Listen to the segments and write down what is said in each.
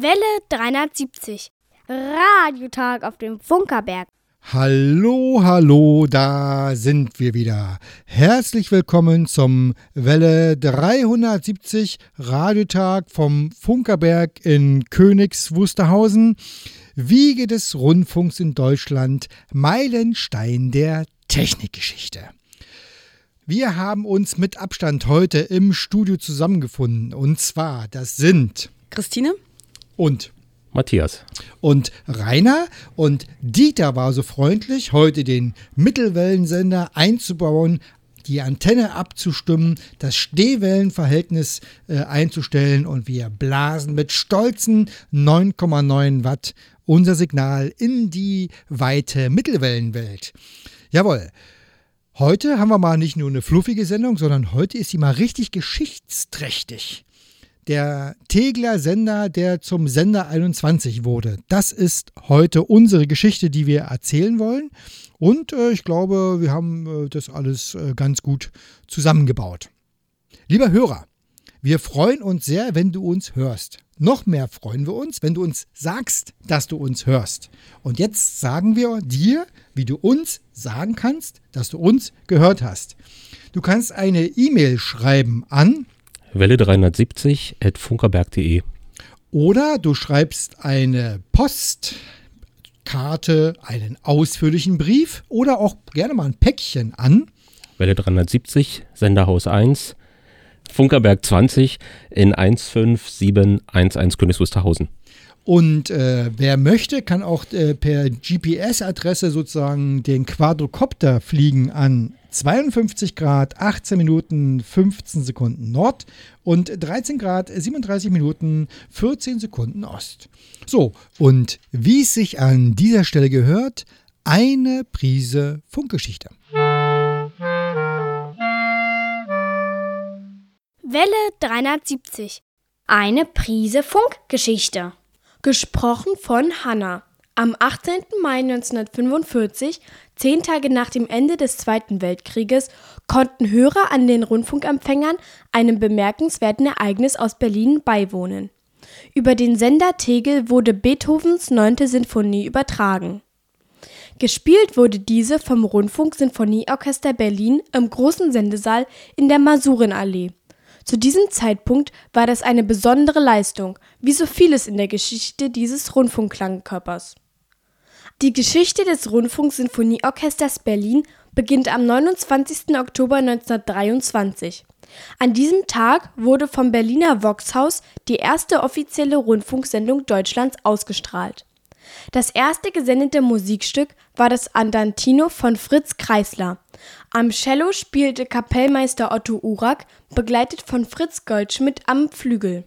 Welle 370. Radiotag auf dem Funkerberg. Hallo, hallo, da sind wir wieder. Herzlich willkommen zum Welle 370 Radiotag vom Funkerberg in Königs Wusterhausen. Wiege des Rundfunks in Deutschland, Meilenstein der Technikgeschichte. Wir haben uns mit Abstand heute im Studio zusammengefunden. Und zwar, das sind Christine und Matthias. Und Rainer und Dieter war so freundlich, heute den Mittelwellensender einzubauen, die Antenne abzustimmen, das Stehwellenverhältnis äh, einzustellen und wir blasen mit stolzen 9,9 Watt unser Signal in die weite Mittelwellenwelt. Jawohl. Heute haben wir mal nicht nur eine fluffige Sendung, sondern heute ist sie mal richtig geschichtsträchtig der Tegler Sender, der zum Sender 21 wurde. Das ist heute unsere Geschichte, die wir erzählen wollen. Und äh, ich glaube, wir haben äh, das alles äh, ganz gut zusammengebaut. Lieber Hörer, wir freuen uns sehr, wenn du uns hörst. Noch mehr freuen wir uns, wenn du uns sagst, dass du uns hörst. Und jetzt sagen wir dir, wie du uns sagen kannst, dass du uns gehört hast. Du kannst eine E-Mail schreiben an Welle 370 at funkerberg.de. Oder du schreibst eine Postkarte, einen ausführlichen Brief oder auch gerne mal ein Päckchen an. Welle 370, Senderhaus 1, Funkerberg 20 in 15711 Königs Wusterhausen. Und äh, wer möchte, kann auch äh, per GPS-Adresse sozusagen den Quadrocopter fliegen an 52 Grad, 18 Minuten, 15 Sekunden Nord und 13 Grad, 37 Minuten, 14 Sekunden Ost. So, und wie es sich an dieser Stelle gehört, eine Prise Funkgeschichte. Welle 370. Eine Prise Funkgeschichte. Gesprochen von Hannah. Am 18. Mai 1945, zehn Tage nach dem Ende des Zweiten Weltkrieges, konnten Hörer an den Rundfunkempfängern einem bemerkenswerten Ereignis aus Berlin beiwohnen. Über den Sender Tegel wurde Beethovens neunte Sinfonie übertragen. Gespielt wurde diese vom Rundfunk-Sinfonieorchester Berlin im großen Sendesaal in der Masurenallee. Zu diesem Zeitpunkt war das eine besondere Leistung, wie so vieles in der Geschichte dieses Rundfunkklangkörpers. Die Geschichte des Rundfunk-Sinfonieorchesters Berlin beginnt am 29. Oktober 1923. An diesem Tag wurde vom Berliner Voxhaus die erste offizielle Rundfunksendung Deutschlands ausgestrahlt. Das erste gesendete Musikstück war das Andantino von Fritz Kreisler. Am Cello spielte Kapellmeister Otto Urak, begleitet von Fritz Goldschmidt am Flügel.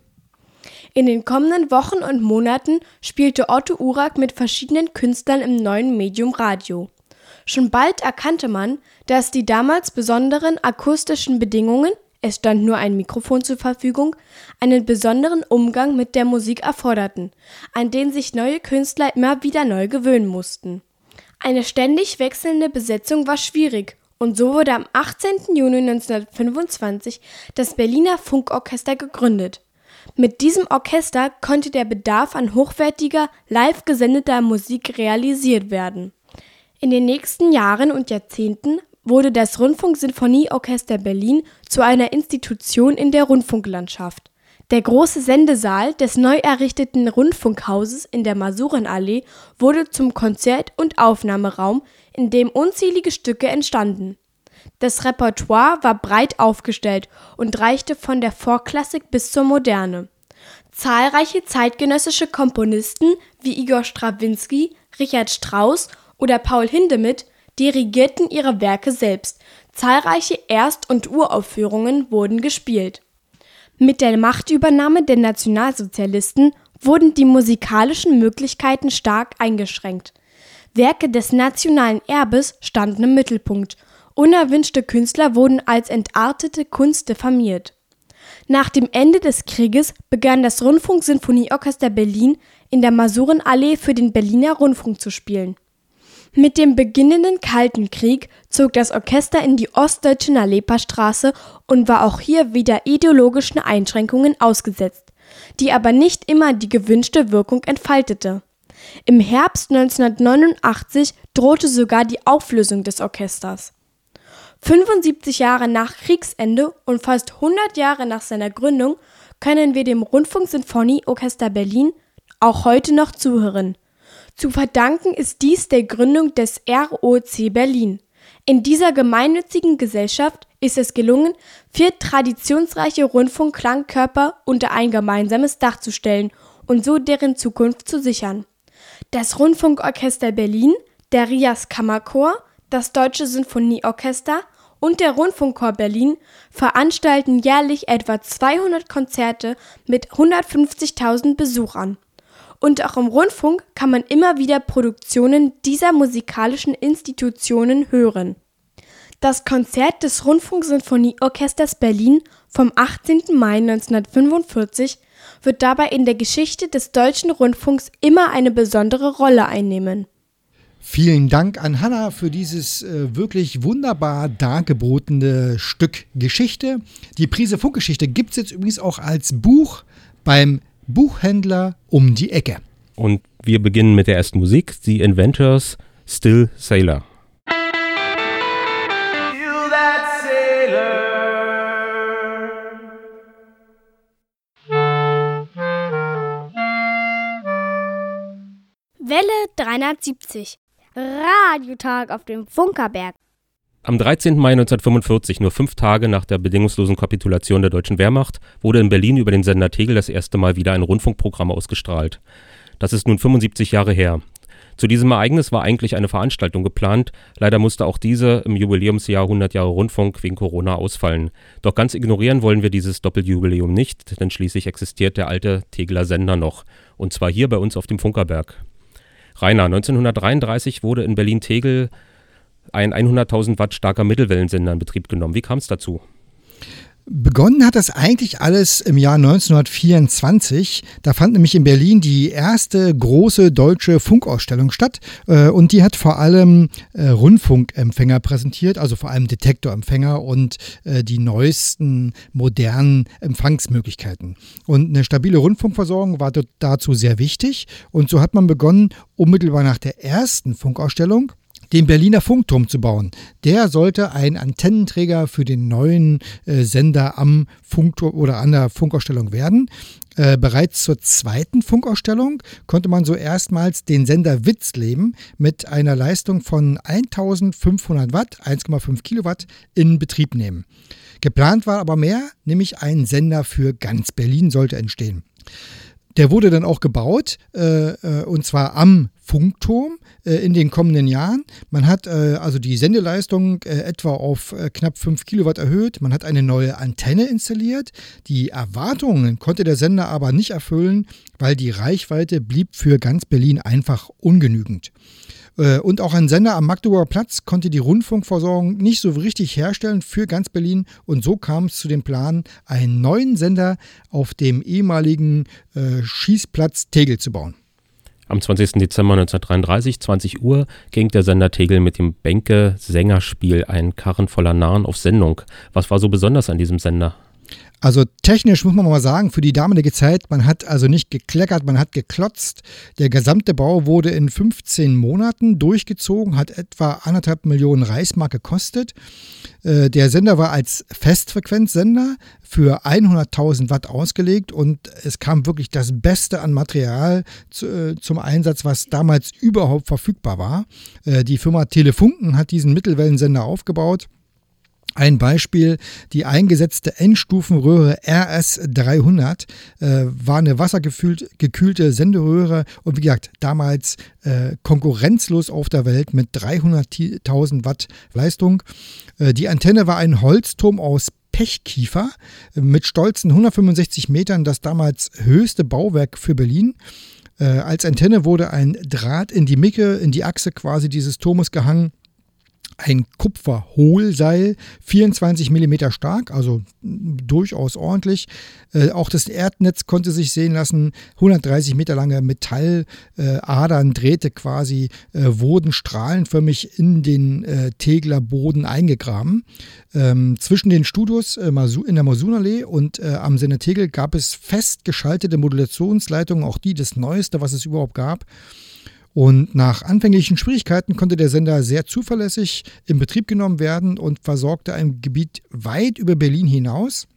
In den kommenden Wochen und Monaten spielte Otto Urak mit verschiedenen Künstlern im neuen Medium Radio. Schon bald erkannte man, dass die damals besonderen akustischen Bedingungen es stand nur ein Mikrofon zur Verfügung, einen besonderen Umgang mit der Musik erforderten, an den sich neue Künstler immer wieder neu gewöhnen mussten. Eine ständig wechselnde Besetzung war schwierig und so wurde am 18. Juni 1925 das Berliner Funkorchester gegründet. Mit diesem Orchester konnte der Bedarf an hochwertiger, live gesendeter Musik realisiert werden. In den nächsten Jahren und Jahrzehnten wurde das Rundfunk-Sinfonieorchester Berlin zu einer Institution in der Rundfunklandschaft. Der große Sendesaal des neu errichteten Rundfunkhauses in der Masurenallee wurde zum Konzert- und Aufnahmeraum, in dem unzählige Stücke entstanden. Das Repertoire war breit aufgestellt und reichte von der Vorklassik bis zur Moderne. Zahlreiche zeitgenössische Komponisten wie Igor Strawinski, Richard Strauss oder Paul Hindemith dirigierten ihre Werke selbst, zahlreiche Erst- und Uraufführungen wurden gespielt. Mit der Machtübernahme der Nationalsozialisten wurden die musikalischen Möglichkeiten stark eingeschränkt. Werke des nationalen Erbes standen im Mittelpunkt, unerwünschte Künstler wurden als entartete Kunst diffamiert. Nach dem Ende des Krieges begann das Rundfunk-Sinfonieorchester Berlin in der Masurenallee für den Berliner Rundfunk zu spielen mit dem beginnenden Kalten Krieg zog das Orchester in die ostdeutsche Nalepa Straße und war auch hier wieder ideologischen Einschränkungen ausgesetzt. die aber nicht immer die gewünschte Wirkung entfaltete. Im Herbst 1989 drohte sogar die Auflösung des Orchesters. 75 Jahre nach Kriegsende und fast 100 Jahre nach seiner Gründung können wir dem Rundfunksinfonieorchester Berlin auch heute noch zuhören. Zu verdanken ist dies der Gründung des ROC Berlin. In dieser gemeinnützigen Gesellschaft ist es gelungen, vier traditionsreiche Rundfunkklangkörper unter ein gemeinsames Dach zu stellen und so deren Zukunft zu sichern. Das Rundfunkorchester Berlin, der Rias Kammerchor, das Deutsche Sinfonieorchester und der Rundfunkchor Berlin veranstalten jährlich etwa 200 Konzerte mit 150.000 Besuchern. Und auch im Rundfunk kann man immer wieder Produktionen dieser musikalischen Institutionen hören. Das Konzert des Rundfunksinfonieorchesters Berlin vom 18. Mai 1945 wird dabei in der Geschichte des deutschen Rundfunks immer eine besondere Rolle einnehmen. Vielen Dank an Hanna für dieses äh, wirklich wunderbar dargebotene Stück Geschichte. Die Prise Funkgeschichte gibt es jetzt übrigens auch als Buch beim Buchhändler um die Ecke. Und wir beginnen mit der ersten Musik, The Inventors Still Sailor. Welle 370. Radiotag auf dem Funkerberg. Am 13. Mai 1945, nur fünf Tage nach der bedingungslosen Kapitulation der deutschen Wehrmacht, wurde in Berlin über den Sender Tegel das erste Mal wieder ein Rundfunkprogramm ausgestrahlt. Das ist nun 75 Jahre her. Zu diesem Ereignis war eigentlich eine Veranstaltung geplant, leider musste auch diese im Jubiläumsjahr 100 Jahre Rundfunk wegen Corona ausfallen. Doch ganz ignorieren wollen wir dieses Doppeljubiläum nicht, denn schließlich existiert der alte Tegeler Sender noch, und zwar hier bei uns auf dem Funkerberg. Rainer, 1933 wurde in Berlin-Tegel ein 100.000 Watt starker Mittelwellensender in Betrieb genommen. Wie kam es dazu? Begonnen hat das eigentlich alles im Jahr 1924. Da fand nämlich in Berlin die erste große deutsche Funkausstellung statt. Äh, und die hat vor allem äh, Rundfunkempfänger präsentiert, also vor allem Detektorempfänger und äh, die neuesten modernen Empfangsmöglichkeiten. Und eine stabile Rundfunkversorgung war dazu sehr wichtig. Und so hat man begonnen, unmittelbar nach der ersten Funkausstellung den Berliner Funkturm zu bauen. Der sollte ein Antennenträger für den neuen äh, Sender am Funkturm oder an der Funkausstellung werden. Äh, bereits zur zweiten Funkausstellung konnte man so erstmals den Sender Witzleben mit einer Leistung von 1500 Watt, 1,5 Kilowatt, in Betrieb nehmen. Geplant war aber mehr, nämlich ein Sender für ganz Berlin sollte entstehen. Der wurde dann auch gebaut, äh, äh und zwar am Funkturm äh, in den kommenden Jahren. Man hat äh, also die Sendeleistung äh, etwa auf äh, knapp 5 Kilowatt erhöht. Man hat eine neue Antenne installiert. Die Erwartungen konnte der Sender aber nicht erfüllen, weil die Reichweite blieb für ganz Berlin einfach ungenügend. Äh, und auch ein Sender am Magdeburger Platz konnte die Rundfunkversorgung nicht so richtig herstellen für ganz Berlin. Und so kam es zu dem Plan, einen neuen Sender auf dem ehemaligen äh, Schießplatz Tegel zu bauen. Am 20. Dezember 1933, 20 Uhr, ging der Sender Tegel mit dem Bänke-Sängerspiel Ein Karren voller Narren auf Sendung. Was war so besonders an diesem Sender? Also technisch muss man mal sagen, für die damalige Zeit, man hat also nicht gekleckert, man hat geklotzt. Der gesamte Bau wurde in 15 Monaten durchgezogen, hat etwa anderthalb Millionen Reichsmark gekostet. Äh, der Sender war als Festfrequenzsender für 100.000 Watt ausgelegt und es kam wirklich das Beste an Material äh, zum Einsatz, was damals überhaupt verfügbar war. Äh, die Firma Telefunken hat diesen Mittelwellensender aufgebaut. Ein Beispiel, die eingesetzte Endstufenröhre RS300 äh, war eine wassergekühlte Senderöhre und wie gesagt, damals äh, konkurrenzlos auf der Welt mit 300.000 Watt Leistung. Äh, die Antenne war ein Holzturm aus Pechkiefer äh, mit stolzen 165 Metern, das damals höchste Bauwerk für Berlin. Äh, als Antenne wurde ein Draht in die Micke, in die Achse quasi dieses Turmes gehangen ein Kupferhohlseil, 24 mm stark, also durchaus ordentlich. Äh, auch das Erdnetz konnte sich sehen lassen. 130 Meter lange Metalladern, äh, Drähte quasi, äh, wurden strahlenförmig in den äh, Tegler Boden eingegraben. Ähm, zwischen den Studios äh, in der Mosunallee und äh, am Sender Tegel gab es fest geschaltete Modulationsleitungen, auch die das Neueste, was es überhaupt gab. Und nach anfänglichen Schwierigkeiten konnte der Sender sehr zuverlässig in Betrieb genommen werden und versorgte ein Gebiet weit über Berlin hinaus.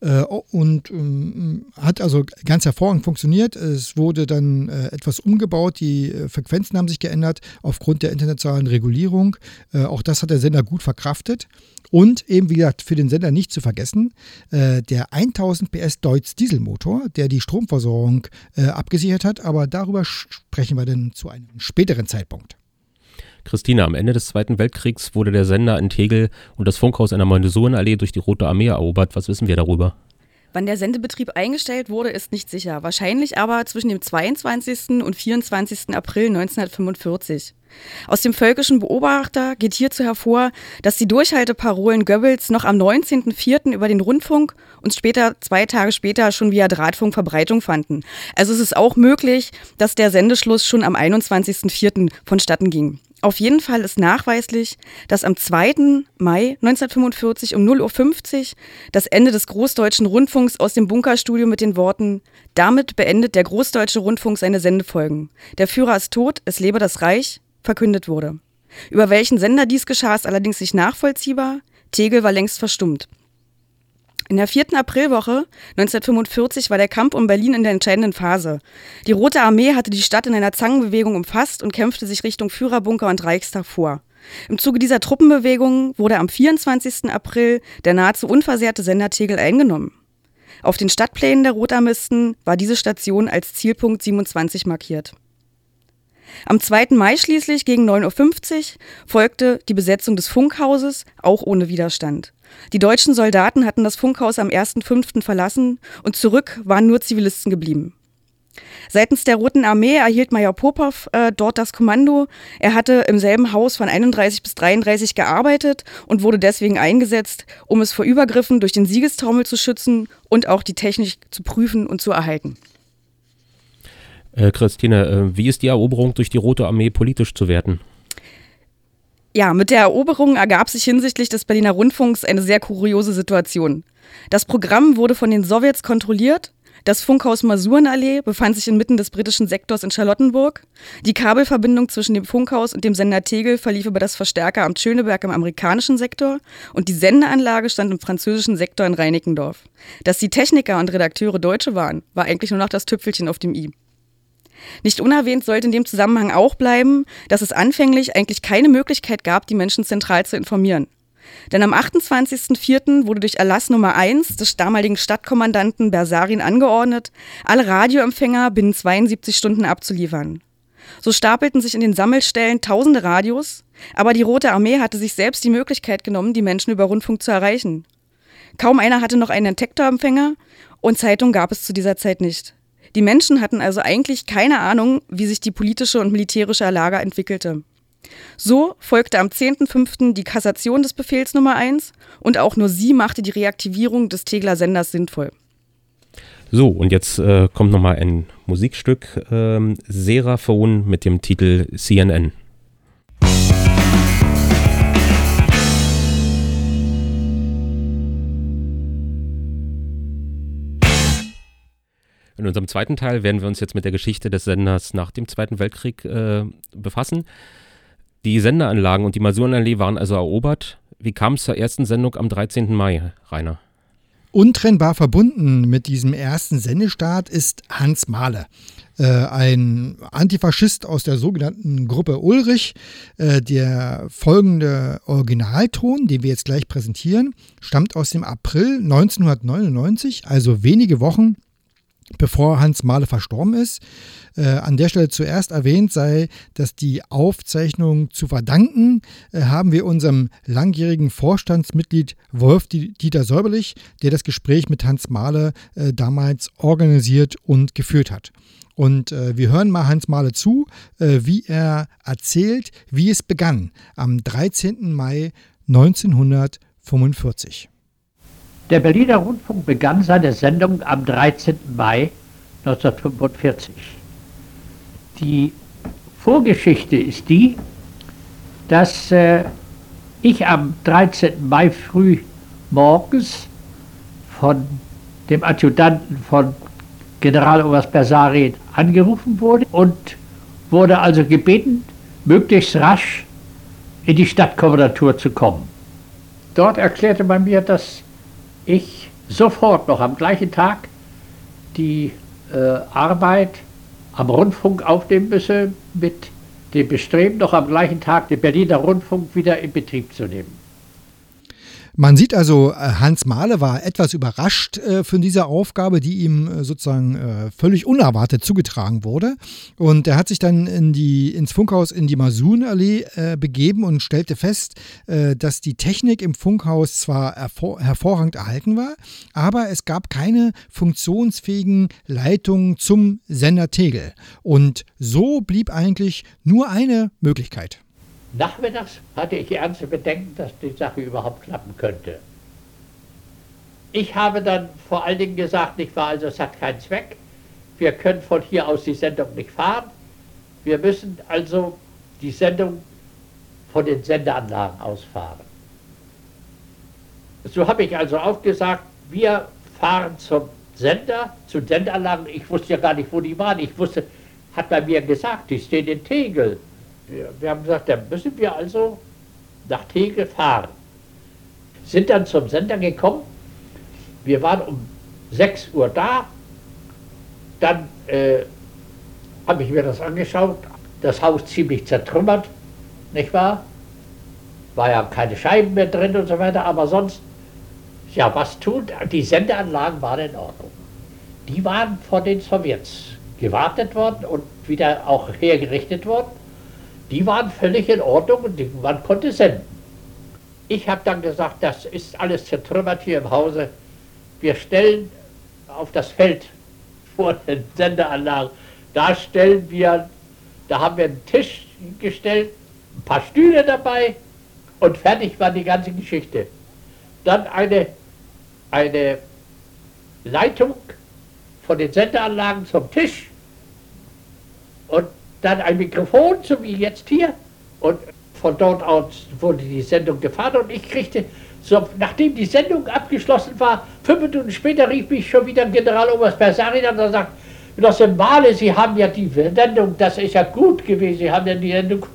Äh, und ähm, hat also ganz hervorragend funktioniert. Es wurde dann äh, etwas umgebaut, die äh, Frequenzen haben sich geändert aufgrund der internationalen Regulierung. auch das hat der Sender gut verkraftet. Und eben, wie gesagt, für den Sender nicht zu vergessen, der 1000 PS Deutz Dieselmotor, der die Stromversorgung abgesichert hat. Aber darüber sprechen wir dann zu einem späteren Zeitpunkt. Christine, am Ende des Zweiten Weltkriegs wurde der Sender in Tegel und das Funkhaus in der Mondesurenallee durch die Rote Armee erobert. Was wissen wir darüber? Wann der Sendebetrieb eingestellt wurde, ist nicht sicher. Wahrscheinlich aber zwischen dem 22. und 24. April 1945. Aus dem völkischen Beobachter geht hierzu hervor, dass die Durchhalteparolen Goebbels noch am 19.04. über den Rundfunk und später, zwei Tage später, schon via Drahtfunk Verbreitung fanden. Also es ist auch möglich, dass der Sendeschluss schon am 21.04. vonstatten ging. Auf jeden Fall ist nachweislich, dass am 2. Mai 1945 um 0.50 Uhr das Ende des Großdeutschen Rundfunks aus dem Bunkerstudio mit den Worten Damit beendet der Großdeutsche Rundfunk seine Sendefolgen. Der Führer ist tot, es lebe das Reich, verkündet wurde. Über welchen Sender dies geschah, ist allerdings nicht nachvollziehbar. Tegel war längst verstummt. In der vierten Aprilwoche 1945 war der Kampf um Berlin in der entscheidenden Phase. Die Rote Armee hatte die Stadt in einer Zangenbewegung umfasst und kämpfte sich Richtung Führerbunker und Reichstag vor. Im Zuge dieser Truppenbewegung wurde am 24. April der nahezu unversehrte Sender Tegel eingenommen. Auf den Stadtplänen der Rotarmisten war diese Station als Zielpunkt 27 markiert. Am 2. Mai schließlich gegen 9.50 Uhr folgte die Besetzung des Funkhauses, auch ohne Widerstand. Die deutschen Soldaten hatten das Funkhaus am 1.5. verlassen und zurück waren nur Zivilisten geblieben. Seitens der Roten Armee erhielt Major Popov äh, dort das Kommando. Er hatte im selben Haus von 31 bis 33 gearbeitet und wurde deswegen eingesetzt, um es vor Übergriffen durch den Siegestraumel zu schützen und auch die Technik zu prüfen und zu erhalten. Äh, Christine, äh, wie ist die Eroberung durch die Rote Armee politisch zu werten? Ja, mit der Eroberung ergab sich hinsichtlich des Berliner Rundfunks eine sehr kuriose Situation. Das Programm wurde von den Sowjets kontrolliert. Das Funkhaus Masurenallee befand sich inmitten des britischen Sektors in Charlottenburg. Die Kabelverbindung zwischen dem Funkhaus und dem Sender Tegel verlief über das Verstärkeramt Schöneberg im amerikanischen Sektor und die Sendeanlage stand im französischen Sektor in Reinickendorf. Dass die Techniker und Redakteure Deutsche waren, war eigentlich nur noch das Tüpfelchen auf dem i. Nicht unerwähnt sollte in dem Zusammenhang auch bleiben, dass es anfänglich eigentlich keine Möglichkeit gab, die Menschen zentral zu informieren. Denn am 28.04. wurde durch Erlass Nummer 1 des damaligen Stadtkommandanten Bersarin angeordnet, alle Radioempfänger binnen 72 Stunden abzuliefern. So stapelten sich in den Sammelstellen tausende Radios, aber die Rote Armee hatte sich selbst die Möglichkeit genommen, die Menschen über Rundfunk zu erreichen. Kaum einer hatte noch einen Detektorempfänger und Zeitung gab es zu dieser Zeit nicht. Die Menschen hatten also eigentlich keine Ahnung, wie sich die politische und militärische Lage entwickelte. So folgte am 10.05. die Kassation des Befehls Nummer 1 und auch nur sie machte die Reaktivierung des Tegler Senders sinnvoll. So, und jetzt äh, kommt nochmal ein Musikstück, ähm, Seraphon mit dem Titel CNN. In unserem zweiten Teil werden wir uns jetzt mit der Geschichte des Senders nach dem Zweiten Weltkrieg äh, befassen. Die Sendeanlagen und die Masurenallee waren also erobert. Wie kam es zur ersten Sendung am 13. Mai, Rainer? Untrennbar verbunden mit diesem ersten Sendestart ist Hans Mahler, äh, ein Antifaschist aus der sogenannten Gruppe Ulrich. Äh, der folgende Originalton, den wir jetzt gleich präsentieren, stammt aus dem April 1999, also wenige Wochen bevor Hans Mahle verstorben ist. Äh, an der Stelle zuerst erwähnt sei, dass die Aufzeichnung zu verdanken äh, haben wir unserem langjährigen Vorstandsmitglied Wolf Dieter Säuberlich, der das Gespräch mit Hans Mahle äh, damals organisiert und geführt hat. Und äh, wir hören mal Hans Mahle zu, äh, wie er erzählt, wie es begann am 13. Mai 1945. Der Berliner Rundfunk begann seine Sendung am 13. Mai 1945. Die Vorgeschichte ist die, dass äh, ich am 13. Mai früh morgens von dem Adjutanten von Generaloberst Bersarin angerufen wurde und wurde also gebeten, möglichst rasch in die Stadtkommandatur zu kommen. Dort erklärte man mir, dass ich sofort noch am gleichen Tag die äh, Arbeit am Rundfunk aufnehmen müsse, mit dem Bestreben, noch am gleichen Tag den Berliner Rundfunk wieder in Betrieb zu nehmen. Man sieht also, äh, Hans Mahle war etwas überrascht äh, von dieser Aufgabe, die ihm äh, sozusagen äh, völlig unerwartet zugetragen wurde. Und er hat sich dann in die, ins Funkhaus in die Masurenallee äh, begeben und stellte fest, äh, dass die Technik im Funkhaus zwar hervor hervorragend erhalten war, aber es gab keine funktionsfähigen Leitungen zum Sender Tegel. Und so blieb eigentlich nur eine Möglichkeit. Nachmittags hatte ich ernste Bedenken, dass die Sache überhaupt klappen könnte. Ich habe dann vor allen Dingen gesagt, nicht wahr, also es hat keinen Zweck. Wir können von hier aus die Sendung nicht fahren. Wir müssen also die Sendung von den Sendeanlagen ausfahren. So habe ich also auch gesagt, wir fahren zum Sender, zu Sendeanlagen. Ich wusste ja gar nicht, wo die waren. Ich wusste, hat man mir gesagt, die stehen in Tegel wir, wir haben gesagt, dann müssen wir also nach Tegel fahren. Sind dann zum Sender gekommen. Wir waren um 6 Uhr da. Dann äh, habe ich mir das angeschaut. Das Haus ziemlich zertrümmert, nicht wahr? War ja keine Scheiben mehr drin und so weiter, aber sonst, ja, was tut? Die Sendeanlagen waren in Ordnung. Die waren von den Sowjets gewartet worden und wieder auch hergerichtet worden die waren völlig in Ordnung und man konnte senden. Ich habe dann gesagt, das ist alles zertrümmert hier im Hause. Wir stellen auf das Feld vor den Sendeanlagen, da stellen wir, da haben wir einen Tisch gestellt, ein paar Stühle dabei und fertig war die ganze Geschichte. Dann eine, eine Leitung von den Sendeanlagen zum Tisch und dann ein Mikrofon, so wie jetzt hier. Und von dort aus wurde die Sendung gefahren und ich kriegte, so, nachdem die Sendung abgeschlossen war, fünf Minuten später rief mich schon wieder Generaloberst Bersarin an und sagt, Genosse Male, Sie haben ja die Sendung, das ist ja gut gewesen, Sie haben ja die Sendung gut.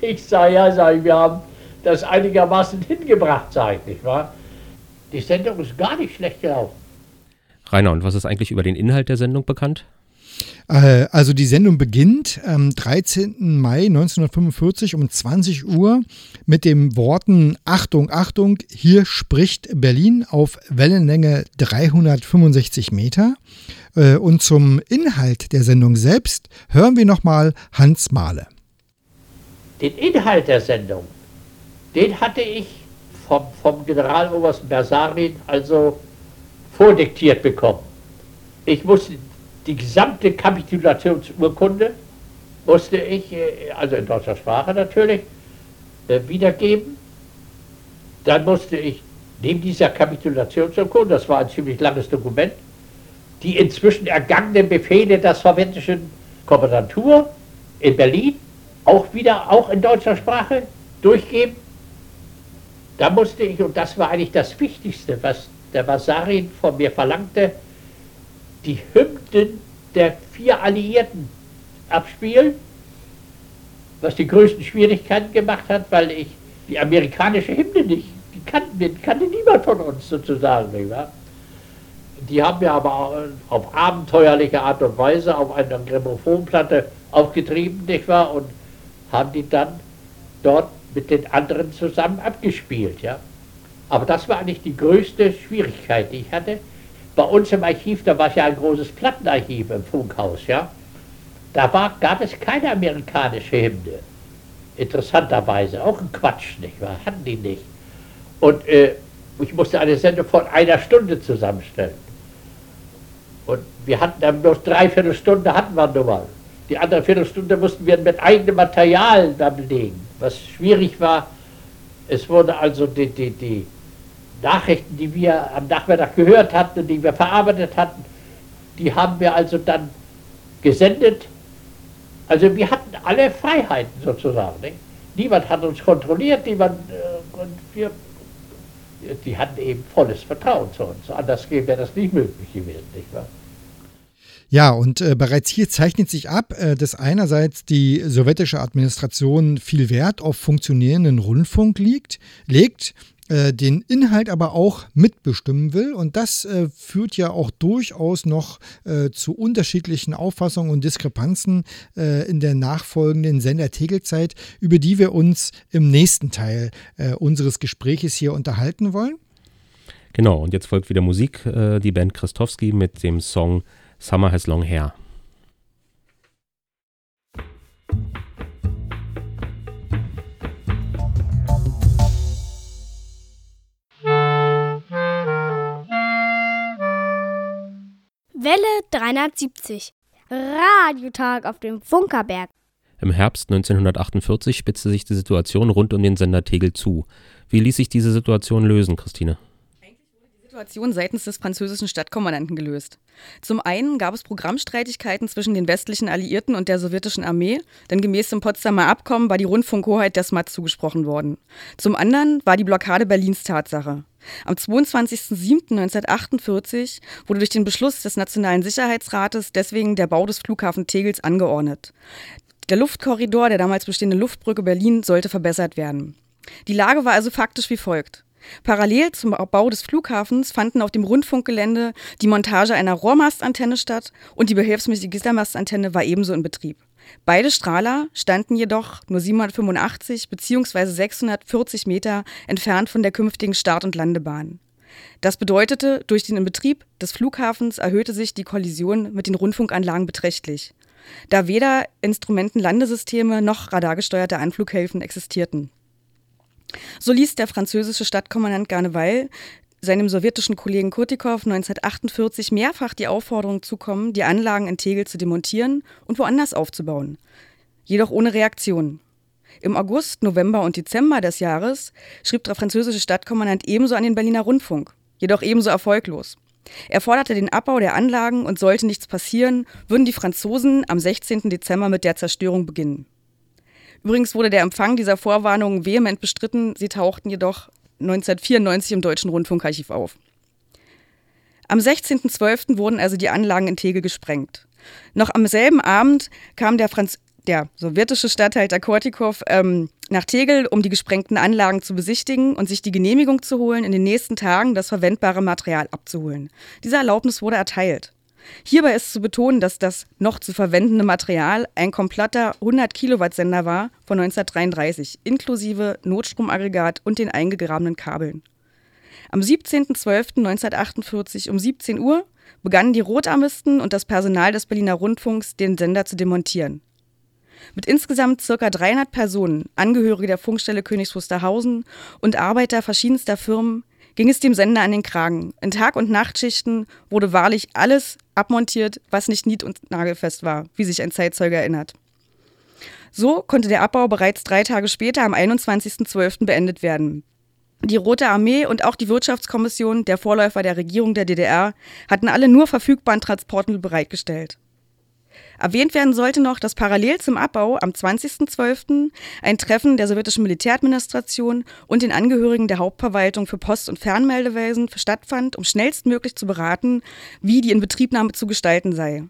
Ich sage, ja, sag ich, wir haben das einigermaßen hingebracht, sage ich, nicht wahr? Die Sendung ist gar nicht schlecht gelaufen. Rainer, und was ist eigentlich über den Inhalt der Sendung bekannt? Äh, also die Sendung beginnt am 13. Mai 1945 um 20 Uhr mit den Worten Achtung, Achtung, hier spricht Berlin auf Wellenlänge 365 Meter. Äh, und zum Inhalt der Sendung selbst hören wir nochmal Hans Mahle. Den Inhalt der Sendung, den hatte ich vom, vom Generaloberst Bersarin also vordiktiert bekommen. Ich musste die gesamte Kapitulationsurkunde musste ich, äh, also in deutscher Sprache natürlich, äh, wiedergeben. Dann musste ich neben dieser Kapitulationsurkunde, das war ein ziemlich langes Dokument, die inzwischen ergangenen Befehle der sowjetischen Kommandantur in Berlin auch wieder, auch in deutscher Sprache, durchgeben. Da musste ich, und das war eigentlich das Wichtigste, was der Vasarin von mir verlangte, die Hymnen der vier Alliierten abspielen, was die größten Schwierigkeiten gemacht hat, weil ich die amerikanische Hymne nicht, die kannte, kannte niemand von uns sozusagen, nicht wahr? Die haben wir aber auf abenteuerliche Art und Weise auf einer Grammophonplatte aufgetrieben, nicht wahr? Und haben die dann dort mit den anderen zusammen abgespielt, ja. Aber das war eigentlich die größte Schwierigkeit, die ich hatte bei uns im Archiv, da war es ja ein großes Plattenarchiv im Funkhaus, ja. Da war, gab es keine amerikanische Hymne. Interessanterweise, auch ein Quatsch, nicht wahr? Hatten die nicht. Und äh, ich musste eine Sendung von einer Stunde zusammenstellen. Und wir hatten dann bloß dreiviertel Stunde hatten wir nur mal. Die andere Viertelstunde mussten wir mit eigenem Material da belegen. Was schwierig war, es wurde also die, die, die Nachrichten, die wir am Nachmittag gehört hatten und die wir verarbeitet hatten, die haben wir also dann gesendet. Also wir hatten alle Freiheiten sozusagen. Nicht? Niemand hat uns kontrolliert, niemand, äh, und wir, die hatten eben volles Vertrauen zu uns. Anders wäre das nicht möglich gewesen, nicht wahr? Ja, und äh, bereits hier zeichnet sich ab, äh, dass einerseits die sowjetische Administration viel Wert auf funktionierenden Rundfunk liegt, legt, äh, den Inhalt aber auch mitbestimmen will. Und das äh, führt ja auch durchaus noch äh, zu unterschiedlichen Auffassungen und Diskrepanzen äh, in der nachfolgenden Sender-Tegelzeit, über die wir uns im nächsten Teil unseres Gespräches hier unterhalten wollen. Genau, und jetzt folgt wieder Musik, die Band Christowski mit dem Song Summer Has Long Hair. Welle 370. Radiotag auf dem Funkerberg. Im Herbst 1948 spitzte sich die Situation rund um den Sender Tegel zu. Wie ließ sich diese Situation lösen, Christine? Situation seitens des französischen Stadtkommandanten gelöst. Zum einen gab es Programmstreitigkeiten zwischen den westlichen Alliierten und der sowjetischen Armee, denn gemäß dem Potsdamer Abkommen war die Rundfunkhoheit der SMAT zugesprochen worden. Zum anderen war die Blockade Berlins Tatsache. Am 22.07.1948 wurde durch den Beschluss des Nationalen Sicherheitsrates deswegen der Bau des Flughafen Tegels angeordnet. Der Luftkorridor der damals bestehenden Luftbrücke Berlin sollte verbessert werden. Die Lage war also faktisch wie folgt. Parallel zum Bau des Flughafens fanden auf dem Rundfunkgelände die Montage einer Rohrmastantenne statt und die behelfsmäßige Gittermastantenne war ebenso in Betrieb. Beide Strahler standen jedoch nur 785 bzw. 640 Meter entfernt von der künftigen Start- und Landebahn. Das bedeutete, durch den Inbetrieb des Flughafens erhöhte sich die Kollision mit den Rundfunkanlagen beträchtlich, da weder Instrumentenlandesysteme noch radargesteuerte Anflughäfen existierten. So ließ der französische Stadtkommandant Garneval seinem sowjetischen Kollegen Kurtikow 1948 mehrfach die Aufforderung zukommen, die Anlagen in Tegel zu demontieren und woanders aufzubauen. Jedoch ohne Reaktion. Im August, November und Dezember des Jahres schrieb der französische Stadtkommandant ebenso an den Berliner Rundfunk, jedoch ebenso erfolglos. Er forderte den Abbau der Anlagen und sollte nichts passieren, würden die Franzosen am 16. Dezember mit der Zerstörung beginnen. Übrigens wurde der Empfang dieser Vorwarnungen vehement bestritten, sie tauchten jedoch 1994 im Deutschen Rundfunkarchiv auf. Am 16.12. wurden also die Anlagen in Tegel gesprengt. Noch am selben Abend kam der, Franz der sowjetische Stadthalter Kortikow ähm, nach Tegel, um die gesprengten Anlagen zu besichtigen und sich die Genehmigung zu holen, in den nächsten Tagen das verwendbare Material abzuholen. Diese Erlaubnis wurde erteilt. Hierbei ist zu betonen, dass das noch zu verwendende Material ein kompletter 100 Kilowatt Sender war von 1933, inklusive Notstromaggregat und den eingegrabenen Kabeln. Am 17.12.1948 um 17 Uhr begannen die Rotarmisten und das Personal des Berliner Rundfunks, den Sender zu demontieren. Mit insgesamt ca. 300 Personen, Angehörige der Funkstelle Königs Wusterhausen und Arbeiter verschiedenster Firmen, ging es dem Sender an den Kragen. In Tag- und Nachtschichten wurde wahrlich alles abmontiert, was nicht nied- und nagelfest war, wie sich ein Zeitzeuge erinnert. So konnte der Abbau bereits drei Tage später am 21.12. beendet werden. Die Rote Armee und auch die Wirtschaftskommission, der Vorläufer der Regierung der DDR, hatten alle nur verfügbaren Transportmittel bereitgestellt. Erwähnt werden sollte noch, dass parallel zum Abbau am 20.12. ein Treffen der sowjetischen Militäradministration und den Angehörigen der Hauptverwaltung für Post- und Fernmeldewesen stattfand, um schnellstmöglich zu beraten, wie die Inbetriebnahme zu gestalten sei.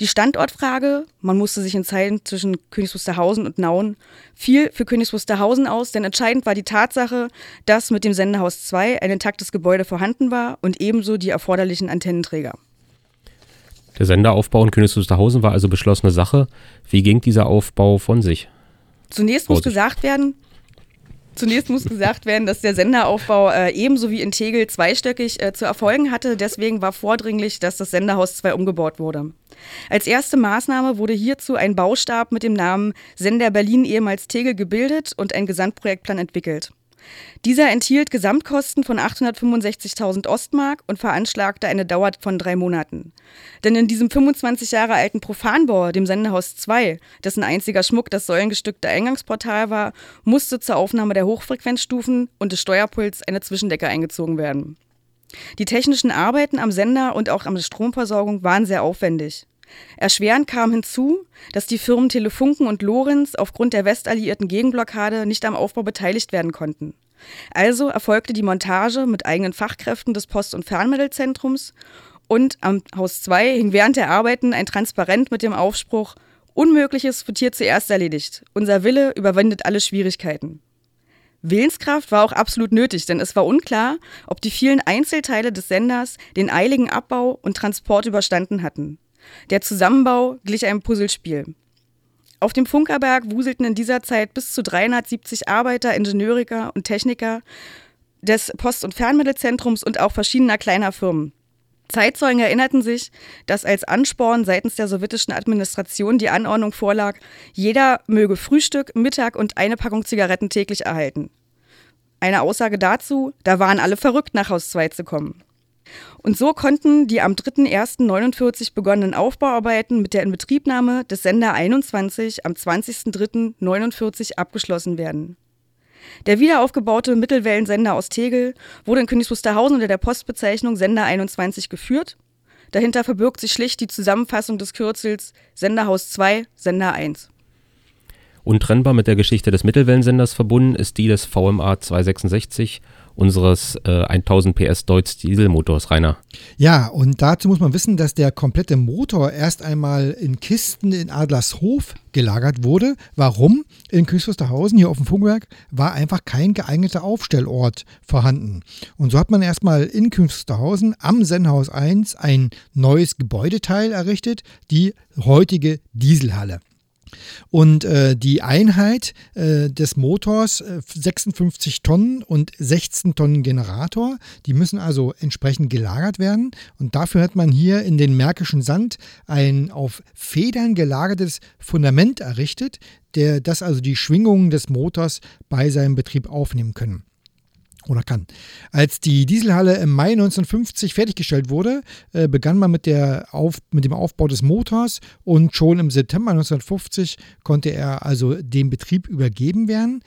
Die Standortfrage, man musste sich entscheiden zwischen Königs Wusterhausen und Nauen, fiel für Königs Wusterhausen aus, denn entscheidend war die Tatsache, dass mit dem Sendehaus 2 ein intaktes Gebäude vorhanden war und ebenso die erforderlichen Antennenträger. Der Senderaufbau in Königs Wusterhausen war also beschlossene Sache. Wie ging dieser Aufbau von sich? Zunächst muss gesagt werden, Zunächst muss gesagt werden, dass der Senderaufbau äh, ebenso wie in Tegel zweistöckig äh, zu erfolgen hatte. Deswegen war vordringlich, dass das Senderhaus 2 umgebaut wurde. Als erste Maßnahme wurde hierzu ein Baustab mit dem Namen Sender Berlin ehemals Tegel gebildet und ein Gesamtprojektplan entwickelt. Dieser enthielt Gesamtkosten von 865.000 Ostmark und veranschlagte eine Dauer von drei Monaten. Denn in diesem 25 Jahre alten Profanbau, dem Sendehaus 2, dessen einziger Schmuck das säulengestückte Eingangsportal war, musste zur Aufnahme der Hochfrequenzstufen und des Steuerpuls eine Zwischendecke eingezogen werden. Die technischen Arbeiten am Sender und auch an der Stromversorgung waren sehr aufwendig. Erschwerend kam hinzu, dass die Firmen Telefunken und Lorenz aufgrund der westalliierten Gegenblockade nicht am Aufbau beteiligt werden konnten. Also erfolgte die Montage mit eigenen Fachkräften des Post- und Fernmittelzentrums und am Haus 2 hing während der Arbeiten ein Transparent mit dem Aufspruch Unmögliches wird hier zuerst erledigt. Unser Wille überwindet alle Schwierigkeiten. Willenskraft war auch absolut nötig, denn es war unklar, ob die vielen Einzelteile des Senders den eiligen Abbau und Transport überstanden hatten. Der Zusammenbau glich einem Puzzlespiel. Auf dem Funkerberg wuselten in dieser Zeit bis zu 370 Arbeiter, Ingenieuriker und Techniker des Post- und Fernmittelzentrums und auch verschiedener kleiner Firmen. Zeitzeugen erinnerten sich, dass als Ansporn seitens der sowjetischen Administration die Anordnung vorlag, jeder möge Frühstück, Mittag und eine Packung Zigaretten täglich erhalten. Eine Aussage dazu, da waren alle verrückt, nach Haus 2 zu kommen. Und so konnten die am 3.1.49 begonnenen Aufbauarbeiten mit der Inbetriebnahme des Sender 21 am 20.03.49 abgeschlossen werden. Der wiederaufgebaute Mittelwellensender aus Tegel wurde in Königs Wusterhausen unter der Postbezeichnung Sender 21 geführt. Dahinter verbirgt sich schlicht die Zusammenfassung des Kürzels Senderhaus 2, Sender 1. Untrennbar mit der Geschichte des Mittelwellensenders verbunden ist die des VMA 266 unseres äh, 1000 PS Deutz Dieselmotors, Rainer. Ja, und dazu muss man wissen, dass der komplette Motor erst einmal in Kisten in Adlershof gelagert wurde. Warum? In Königswusterhausen, hier auf dem Funkwerk, war einfach kein geeigneter Aufstellort vorhanden. Und so hat man erstmal in Königswusterhausen am Sennhaus 1 ein neues Gebäudeteil errichtet, die heutige Dieselhalle. Und äh, die Einheit äh, des Motors, äh, 56 Tonnen und 16 Tonnen Generator, die müssen also entsprechend gelagert werden. Und dafür hat man hier in den Märkischen Sand ein auf Federn gelagertes Fundament errichtet, der, das also die Schwingungen des Motors bei seinem Betrieb aufnehmen können oder kann. Als die Dieselhalle im Mai 1950 fertiggestellt wurde, äh, begann man mit, der Auf, mit dem Aufbau des Motors und schon im September 1950 konnte er also dem Betrieb übergeben werden.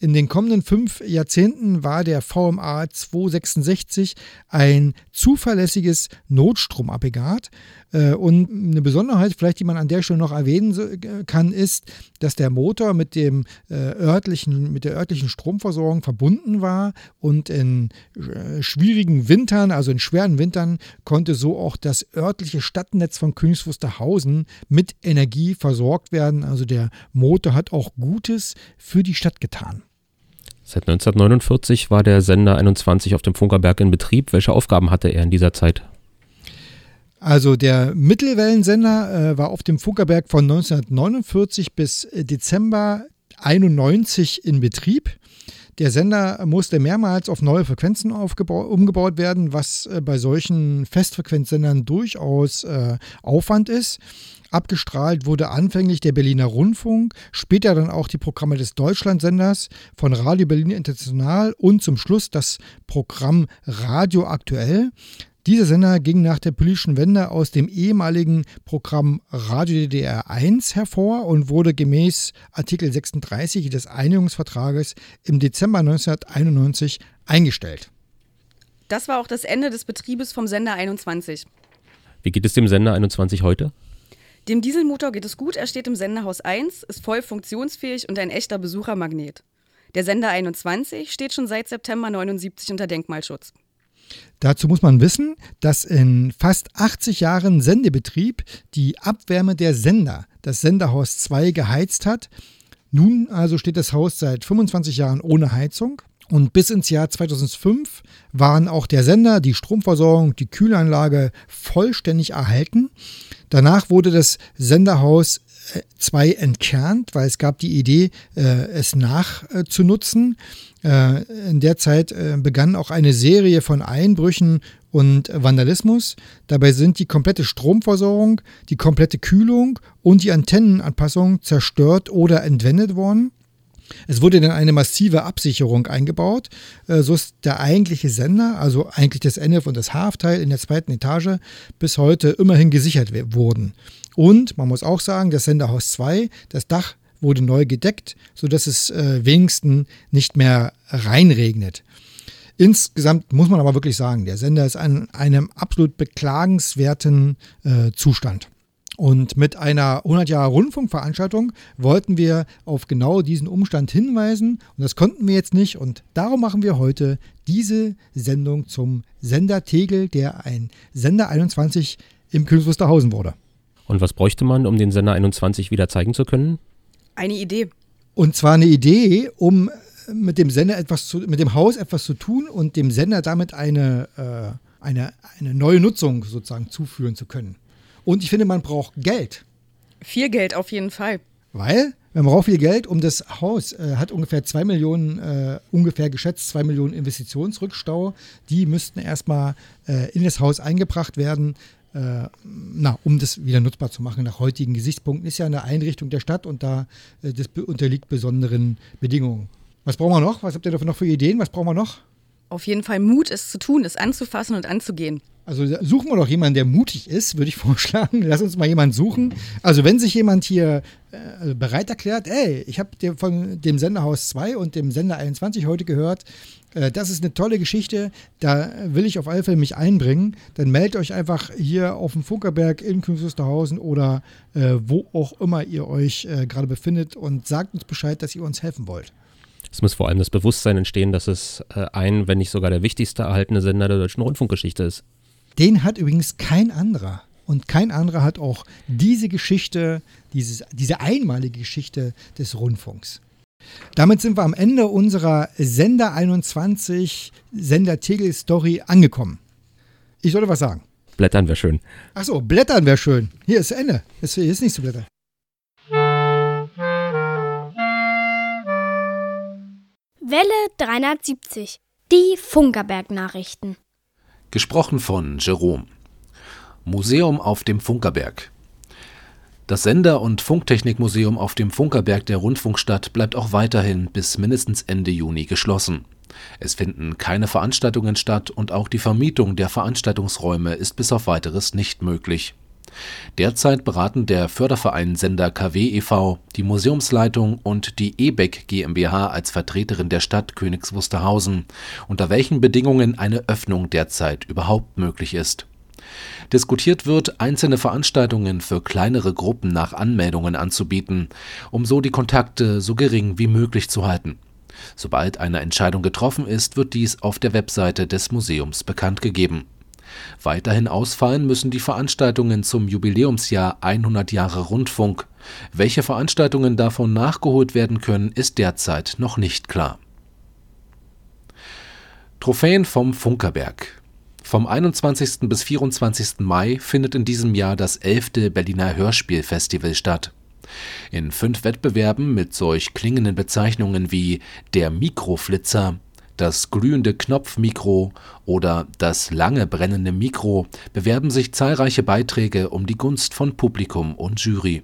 In den kommenden fünf Jahrzehnten war der VMA 266 ein zuverlässiges Notstromaggregat. Äh, und eine Besonderheit, vielleicht die man an der Stelle noch erwähnen kann, ist, dass der Motor mit, dem, äh, örtlichen, mit der örtlichen Stromversorgung verbunden war und in äh, schwierigen Wintern, also in schweren Wintern, konnte so auch das örtliche Stadtnetz von Königs Wusterhausen mit Energie versorgt werden. Also der Motor hat auch Gutes für die Stadt getan. Seit 1949 war der Sender 21 auf dem Funkerberg in Betrieb. Welche Aufgaben hatte er in dieser Zeit? Also der Mittelwellensender äh, war auf dem Funkerberg von 1949 bis äh, Dezember 91 in Betrieb. Der Sender musste mehrmals auf neue Frequenzen umgebaut werden, was äh, bei solchen Festfrequenzsendern durchaus äh, Aufwand ist. Abgestrahlt wurde anfänglich der Berliner Rundfunk, später dann auch die Programme des Deutschlandsenders von Radio Berlin International und zum Schluss das Programm Radio Aktuell. Dieser Sender ging nach der politischen Wende aus dem ehemaligen Programm Radio DDR 1 hervor und wurde gemäß Artikel 36 des Einigungsvertrages im Dezember 1991 eingestellt. Das war auch das Ende des Betriebes vom Sender 21. Wie geht es dem Sender 21 heute? Dem Dieselmotor geht es gut, er steht im Senderhaus 1, ist voll funktionsfähig und ein echter Besuchermagnet. Der Sender 21 steht schon seit September 79 unter Denkmalschutz. Dazu muss man wissen, dass in fast 80 Jahren Sendebetrieb die Abwärme der Sender das Senderhaus 2 geheizt hat. Nun also steht das Haus seit 25 Jahren ohne Heizung. Und bis ins Jahr 2005 waren auch der Sender, die Stromversorgung, die Kühlanlage vollständig erhalten. Danach wurde das Senderhaus 2 entkernt, weil es gab die Idee, äh, es nachzunutzen. Äh, in der Zeit äh, begann auch eine Serie von Einbrüchen und Vandalismus. Dabei sind die komplette Stromversorgung, die komplette Kühlung und die Antennenanpassung zerstört oder entwendet worden. Es wurde dann eine massive Absicherung eingebaut, äh, so ist der eigentliche Sender, also eigentlich das NF und das HF-Teil in der zweiten Etage, bis heute immerhin gesichert wurden. Und man muss auch sagen, das Senderhaus 2, das Dach wurde neu gedeckt, sodass es äh, wenigstens nicht mehr reinregnet. Insgesamt muss man aber wirklich sagen, der Sender ist in einem absolut beklagenswerten äh, Zustand. Und mit einer 100 Jahre Rundfunkveranstaltung wollten wir auf genau diesen Umstand hinweisen und das konnten wir jetzt nicht und darum machen wir heute diese Sendung zum Sender Tegel, der ein Sender 21 im Königs Wusterhausen wurde. Und was bräuchte man, um den Sender 21 wieder zeigen zu können? Eine Idee. Und zwar eine Idee, um mit dem Sender etwas zu, mit dem Haus etwas zu tun und dem Sender damit eine, äh, eine, eine neue Nutzung sozusagen zuführen zu können. Und ich finde, man braucht Geld. Viel Geld auf jeden Fall. Weil man braucht viel Geld, um das Haus äh, hat ungefähr zwei Millionen, äh, ungefähr geschätzt zwei Millionen Investitionsrückstau. Die müssten erstmal äh, in das Haus eingebracht werden, äh, na, um das wieder nutzbar zu machen nach heutigen Gesichtspunkten. Ist ja eine Einrichtung der Stadt und da äh, das unterliegt besonderen Bedingungen. Was brauchen wir noch? Was habt ihr noch für Ideen? Was brauchen wir noch? Auf jeden Fall Mut, es zu tun, es anzufassen und anzugehen. Also suchen wir doch jemanden, der mutig ist, würde ich vorschlagen. Lass uns mal jemanden suchen. Also wenn sich jemand hier äh, bereit erklärt, ey, ich habe von dem Senderhaus 2 und dem Sender 21 heute gehört, äh, das ist eine tolle Geschichte, da will ich auf alle Fälle mich einbringen, dann meldet euch einfach hier auf dem Funkerberg in Künstlerhausen oder äh, wo auch immer ihr euch äh, gerade befindet und sagt uns Bescheid, dass ihr uns helfen wollt. Es muss vor allem das Bewusstsein entstehen, dass es äh, ein, wenn nicht sogar der wichtigste erhaltene Sender der deutschen Rundfunkgeschichte ist. Den hat übrigens kein anderer. Und kein anderer hat auch diese Geschichte, dieses, diese einmalige Geschichte des Rundfunks. Damit sind wir am Ende unserer Sender 21 Sender Tegel Story angekommen. Ich sollte was sagen. Blättern wäre schön. Achso, blättern wäre schön. Hier ist Ende. Hier ist nicht zu blättern. Welle 370. Die Funkerberg-Nachrichten. Gesprochen von Jerome. Museum auf dem Funkerberg. Das Sender- und Funktechnikmuseum auf dem Funkerberg der Rundfunkstadt bleibt auch weiterhin bis mindestens Ende Juni geschlossen. Es finden keine Veranstaltungen statt und auch die Vermietung der Veranstaltungsräume ist bis auf weiteres nicht möglich. Derzeit beraten der Förderverein Sender KW e.V., die Museumsleitung und die EBEC GmbH als Vertreterin der Stadt Königs Wusterhausen, unter welchen Bedingungen eine Öffnung derzeit überhaupt möglich ist. Diskutiert wird, einzelne Veranstaltungen für kleinere Gruppen nach Anmeldungen anzubieten, um so die Kontakte so gering wie möglich zu halten. Sobald eine Entscheidung getroffen ist, wird dies auf der Webseite des Museums bekannt gegeben Weiterhin ausfallen müssen die Veranstaltungen zum Jubiläumsjahr 100 Jahre Rundfunk. Welche Veranstaltungen davon nachgeholt werden können, ist derzeit noch nicht klar. Trophäen vom Funkerberg vom 21. bis 24. Mai findet in diesem Jahr das 11. Berliner Hörspielfestival statt. In fünf Wettbewerben mit solch klingenden Bezeichnungen wie der Mikroflitzer, das glühende Knopfmikro oder das lange brennende Mikro bewerben sich zahlreiche Beiträge um die Gunst von Publikum und Jury.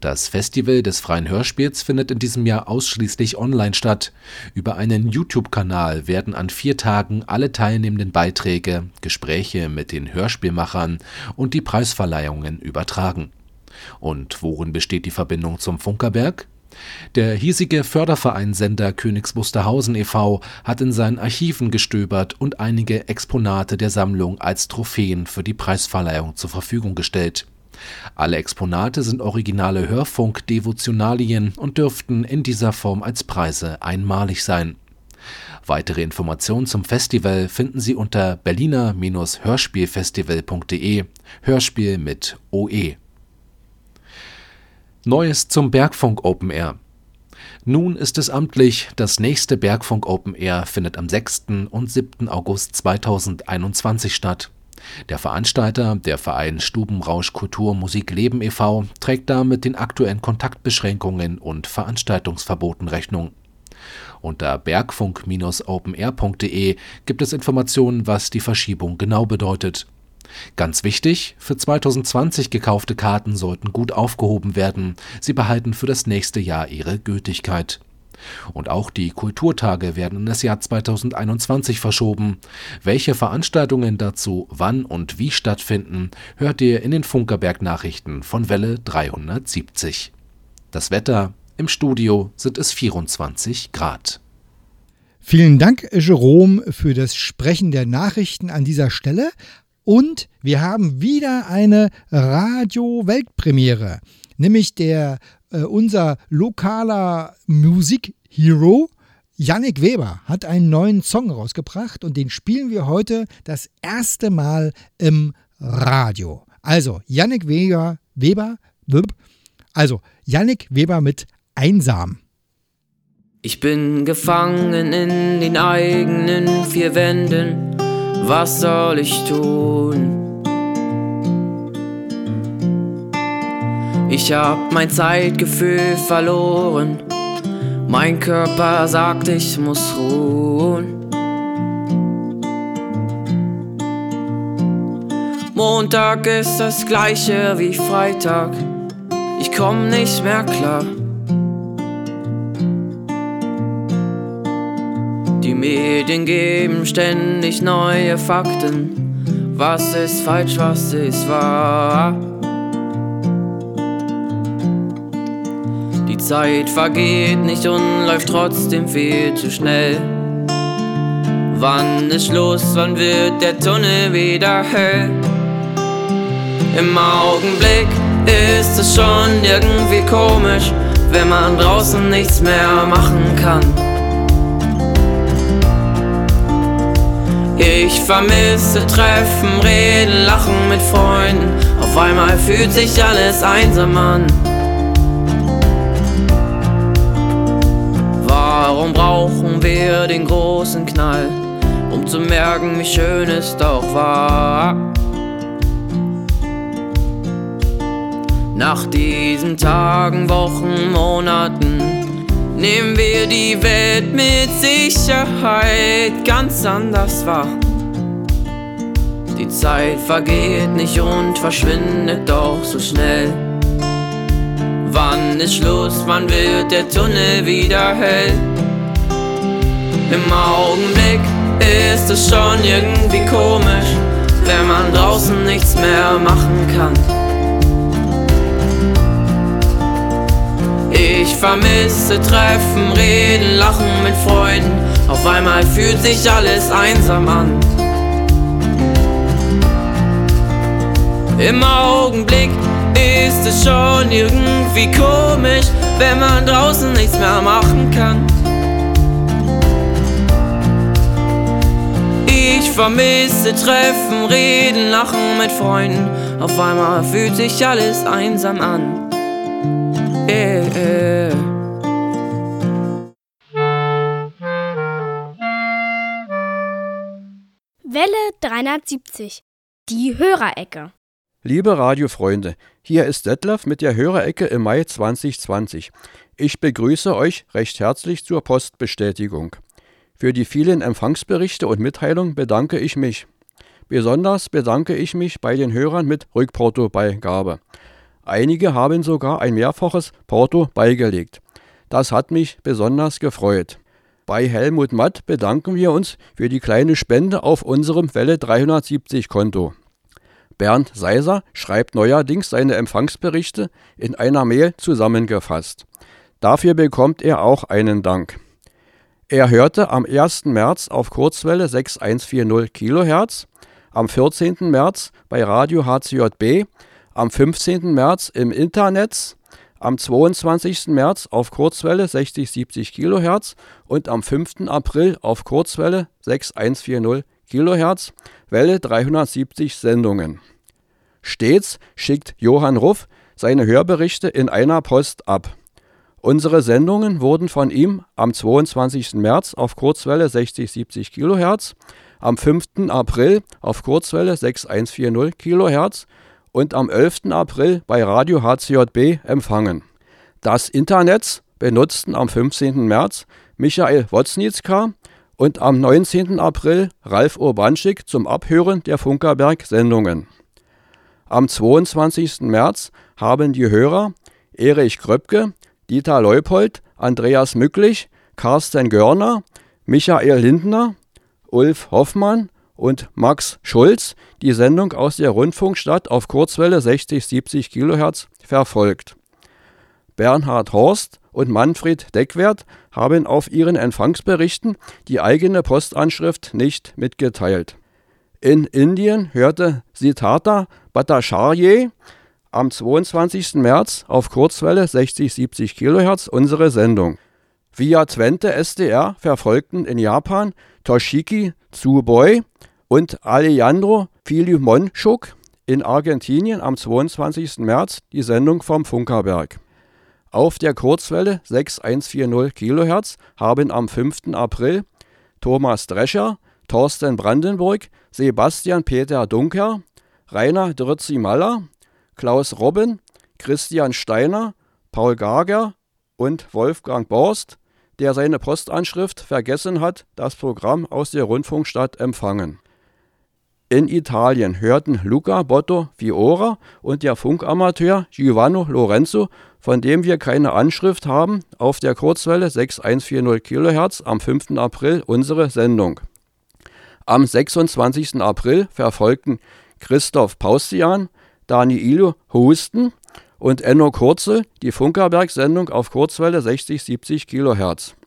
Das Festival des freien Hörspiels findet in diesem Jahr ausschließlich online statt. Über einen YouTube-Kanal werden an vier Tagen alle teilnehmenden Beiträge, Gespräche mit den Hörspielmachern und die Preisverleihungen übertragen. Und worin besteht die Verbindung zum Funkerberg? Der hiesige Förderverein Sender Königs Wusterhausen e.V. hat in seinen Archiven gestöbert und einige Exponate der Sammlung als Trophäen für die Preisverleihung zur Verfügung gestellt. Alle Exponate sind originale Hörfunk-Devotionalien und dürften in dieser Form als Preise einmalig sein. Weitere Informationen zum Festival finden Sie unter berliner-hörspielfestival.de Hörspiel mit OE. Neues zum Bergfunk Open Air. Nun ist es amtlich, das nächste Bergfunk Open Air findet am 6. und 7. August 2021 statt. Der Veranstalter, der Verein Stubenrausch Kultur Musik Leben e.V., trägt damit den aktuellen Kontaktbeschränkungen und Veranstaltungsverboten Rechnung. Unter bergfunk-openair.de gibt es Informationen, was die Verschiebung genau bedeutet. Ganz wichtig, für 2020 gekaufte Karten sollten gut aufgehoben werden, sie behalten für das nächste Jahr ihre Gültigkeit. Und auch die Kulturtage werden in das Jahr 2021 verschoben. Welche Veranstaltungen dazu wann und wie stattfinden, hört ihr in den Funkerberg-Nachrichten von Welle 370. Das Wetter im Studio sind es 24 Grad. Vielen Dank, Jerome, für das Sprechen der Nachrichten an dieser Stelle. Und wir haben wieder eine Radio-Weltpremiere, nämlich der äh, unser lokaler Musik-Hero Yannick Weber hat einen neuen Song rausgebracht und den spielen wir heute das erste Mal im Radio. Also Yannick Weber, Weber, also Yannick Weber mit Einsam. Ich bin gefangen in den eigenen vier Wänden. Was soll ich tun? Ich hab mein Zeitgefühl verloren. Mein Körper sagt, ich muss ruhen. Montag ist das gleiche wie Freitag. Ich komm nicht mehr klar. Medien geben ständig neue Fakten. Was ist falsch, was ist wahr? Zeit vergeht nicht und läuft trotzdem viel zu schnell. Wann ist Schluss, wann wird der Tunnel wieder hell? Im Augenblick ist es schon irgendwie komisch, wenn man draußen nichts mehr machen kann. Ich vermisse Treffen, Reden, Lachen mit Freunden. Auf einmal fühlt sich alles einsam an. Warum brauchen wir den großen Knall, um zu merken, wie schön es doch war? Nach diesen Tagen, Wochen, Monaten nehmen wir die Welt mit Sicherheit ganz anders wahr. Die Zeit vergeht nicht und verschwindet doch so schnell. Wann ist Schluss, wann wird der Tunnel wieder hell? Im Augenblick ist es schon irgendwie komisch, wenn man draußen nichts mehr machen kann. Ich vermisse Treffen, Reden, Lachen mit Freunden. Auf einmal fühlt sich alles einsam an. Im Augenblick ist es schon irgendwie komisch, wenn man draußen nichts mehr machen kann. Ich vermisse Treffen, Reden, Lachen mit Freunden. Auf einmal fühlt sich alles einsam an. Welle 370. Die Hörerecke. Liebe Radiofreunde, hier ist Detlef mit der Hörerecke im Mai 2020. Ich begrüße euch recht herzlich zur Postbestätigung. Für die vielen Empfangsberichte und Mitteilungen bedanke ich mich. Besonders bedanke ich mich bei den Hörern mit Rückportobeigabe. Einige haben sogar ein mehrfaches Porto beigelegt. Das hat mich besonders gefreut. Bei Helmut Matt bedanken wir uns für die kleine Spende auf unserem Welle 370 Konto. Bernd Seiser schreibt neuerdings seine Empfangsberichte in einer Mail zusammengefasst. Dafür bekommt er auch einen Dank. Er hörte am 1. März auf Kurzwelle 6140 kHz, am 14. März bei Radio HCJB, am 15. März im Internet, am 22. März auf Kurzwelle 6070 kHz und am 5. April auf Kurzwelle 6140 kHz, Welle 370 Sendungen. Stets schickt Johann Ruff seine Hörberichte in einer Post ab. Unsere Sendungen wurden von ihm am 22. März auf Kurzwelle 60-70 kHz, am 5. April auf Kurzwelle 6140 kHz und am 11. April bei Radio HCJB empfangen. Das Internet benutzten am 15. März Michael Woznitzka und am 19. April Ralf Urbanschik zum Abhören der Funkerberg-Sendungen. Am 22. März haben die Hörer Erich Kröpke, Dieter Leupold, Andreas Mücklich, Carsten Görner, Michael Lindner, Ulf Hoffmann und Max Schulz die Sendung aus der Rundfunkstadt auf Kurzwelle 60-70 kHz verfolgt. Bernhard Horst und Manfred Deckwert haben auf ihren Empfangsberichten die eigene Postanschrift nicht mitgeteilt. In Indien hörte Siddhartha Bhattacharya am 22. März auf Kurzwelle 60-70 kHz unsere Sendung. Via Twente SDR verfolgten in Japan Toshiki Tsuboi und Alejandro Filimonchuk in Argentinien am 22. März die Sendung vom Funkerberg. Auf der Kurzwelle 6140 kHz haben am 5. April Thomas Drescher, Thorsten Brandenburg, Sebastian Peter Dunker, Rainer Drützi-Maller, Klaus Robben, Christian Steiner, Paul Gager und Wolfgang Borst, der seine Postanschrift vergessen hat, das Programm aus der Rundfunkstadt empfangen. In Italien hörten Luca Botto Fiora und der Funkamateur Giovanni Lorenzo, von dem wir keine Anschrift haben, auf der Kurzwelle 6140 kHz am 5. April unsere Sendung. Am 26. April verfolgten Christoph Paustian, Daniilo Husten und Enno Kurzel die Funkerberg-Sendung auf Kurzwelle 60-70 kHz.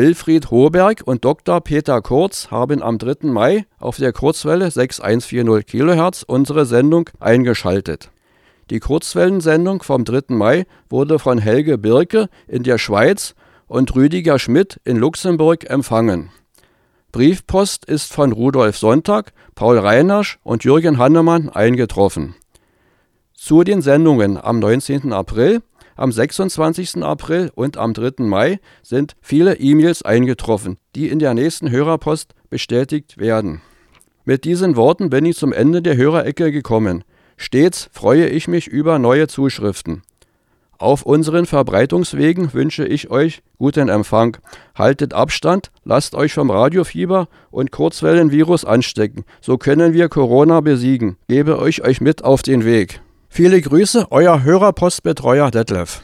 Wilfried Hoberg und Dr. Peter Kurz haben am 3. Mai auf der Kurzwelle 6140 kHz unsere Sendung eingeschaltet. Die Kurzwellensendung vom 3. Mai wurde von Helge Birke in der Schweiz und Rüdiger Schmidt in Luxemburg empfangen. Briefpost ist von Rudolf Sonntag, Paul Reinarsch und Jürgen Hannemann eingetroffen. Zu den Sendungen am 19. April, am 26. April und am 3. Mai sind viele E-Mails eingetroffen, die in der nächsten Hörerpost bestätigt werden. Mit diesen Worten bin ich zum Ende der Hörerecke gekommen. Stets freue ich mich über neue Zuschriften. Auf unseren Verbreitungswegen wünsche ich euch guten Empfang. Haltet Abstand, lasst euch vom Radiofieber und Kurzwellenvirus anstecken. So können wir Corona besiegen. Gebe euch euch mit auf den Weg. Viele Grüße, euer Hörerpostbetreuer Detlef.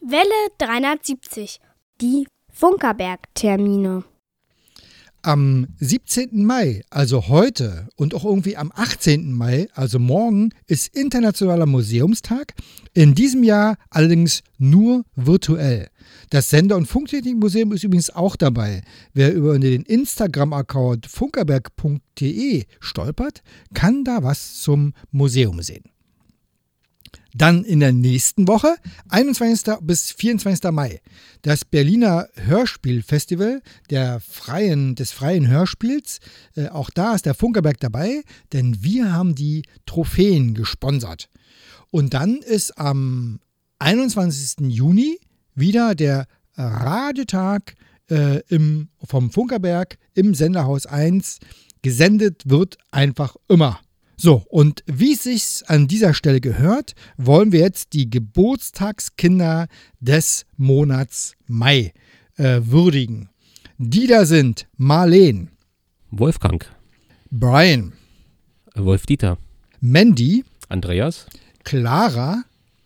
Welle 370. Die Funkerberg-Termine. Am 17. Mai, also heute, und auch irgendwie am 18. Mai, also morgen, ist Internationaler Museumstag. In diesem Jahr allerdings nur virtuell. Das Sender- und Funktechnikmuseum ist übrigens auch dabei. Wer über den Instagram-Account funkerberg.de stolpert, kann da was zum Museum sehen. Dann in der nächsten Woche, 21. bis 24. Mai, das Berliner Hörspielfestival der freien, des freien Hörspiels. Äh, auch da ist der Funkerberg dabei, denn wir haben die Trophäen gesponsert. Und dann ist am 21. Juni wieder der Radiotag äh, im, vom Funkerberg im Senderhaus 1. Gesendet wird einfach immer. So, und wie es sich an dieser Stelle gehört, wollen wir jetzt die Geburtstagskinder des Monats Mai äh, würdigen. Die da sind Marleen, Wolfgang, Brian, Wolf-Dieter, Mandy, Andreas, Clara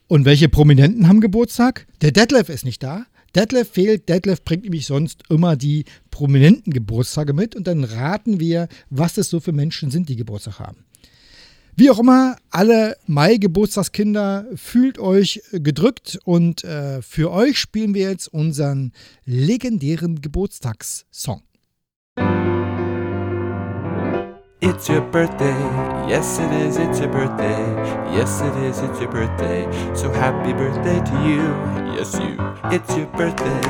und welche Prominenten haben Geburtstag? Der Detlef ist nicht da. Detlef fehlt. Detlef bringt nämlich sonst immer die prominenten Geburtstage mit und dann raten wir, was es so für Menschen sind, die Geburtstag haben. Wie auch immer, alle Mai-Geburtstagskinder, fühlt euch gedrückt und äh, für euch spielen wir jetzt unseren legendären Geburtstagssong. It's your birthday, yes it is, it's your birthday, yes it is, it's your birthday, so happy birthday to you, yes you. It's your birthday,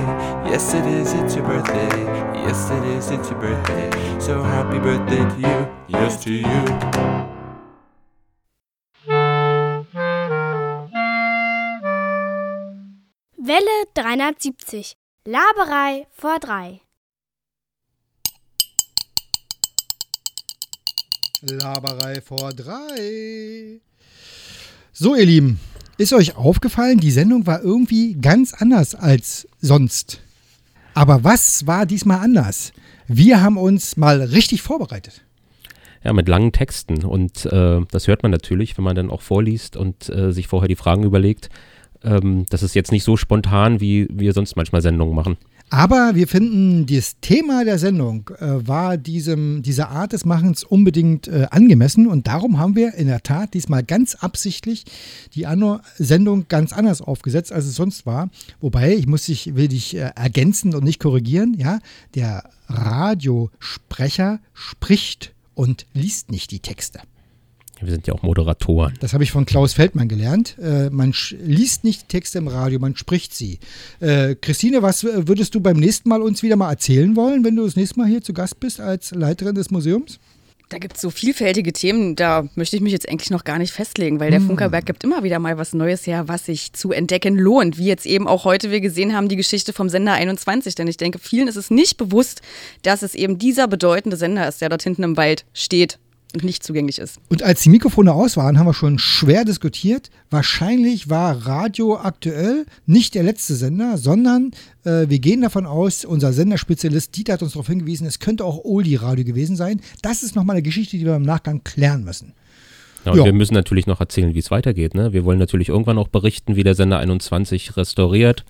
yes it is, it's your birthday, yes it is, it's your birthday, so happy birthday to you, yes to you. Welle 370. Laberei vor drei. Laberei vor drei. So, ihr Lieben, ist euch aufgefallen, die Sendung war irgendwie ganz anders als sonst. Aber was war diesmal anders? Wir haben uns mal richtig vorbereitet. ja, mit langen Texten. Und äh, das hört man natürlich, wenn man dann auch vorliest und äh, sich vorher die Fragen überlegt. Ähm, das ist jetzt nicht so spontan, wie wir sonst manchmal Sendungen machen. Aber wir finden, das Thema der Sendung äh, war diesem, dieser Art des Machens unbedingt äh, angemessen und darum haben wir in der Tat diesmal ganz absichtlich die Anno Sendung ganz anders aufgesetzt, als es sonst war. Wobei, ich muss dich, will dich äh, ergänzen und nicht korrigieren, ja, der Radiosprecher spricht und liest nicht die Texte. Wir sind ja auch Moderatoren. Das habe ich von Klaus Feldmann gelernt. Äh, man liest nicht die Texte im Radio, man spricht sie. Äh, Christine, was würdest du beim nächsten Mal uns wieder mal erzählen wollen, wenn du das nächste Mal hier zu Gast bist als Leiterin des Museums? Da gibt es so vielfältige Themen, da möchte ich mich jetzt eigentlich noch gar nicht festlegen, weil der hm. Funkerberg gibt immer wieder mal was Neues her, was sich zu entdecken lohnt. Wie jetzt eben auch heute wir gesehen haben, die Geschichte vom Sender 21. Denn ich denke, vielen ist es nicht bewusst, dass es eben dieser bedeutende Sender ist, der dort hinten im Wald steht und nicht zugänglich ist. Und als die Mikrofone aus waren, haben wir schon schwer diskutiert. Wahrscheinlich war Radio aktuell nicht der letzte Sender, sondern äh, wir gehen davon aus, unser Senderspezialist Dieter hat uns darauf hingewiesen, es könnte auch Oldie-Radio gewesen sein. Das ist nochmal eine Geschichte, die wir im Nachgang klären müssen. Ja, und ja. wir müssen natürlich noch erzählen, wie es weitergeht. Ne? Wir wollen natürlich irgendwann auch berichten, wie der Sender 21 restauriert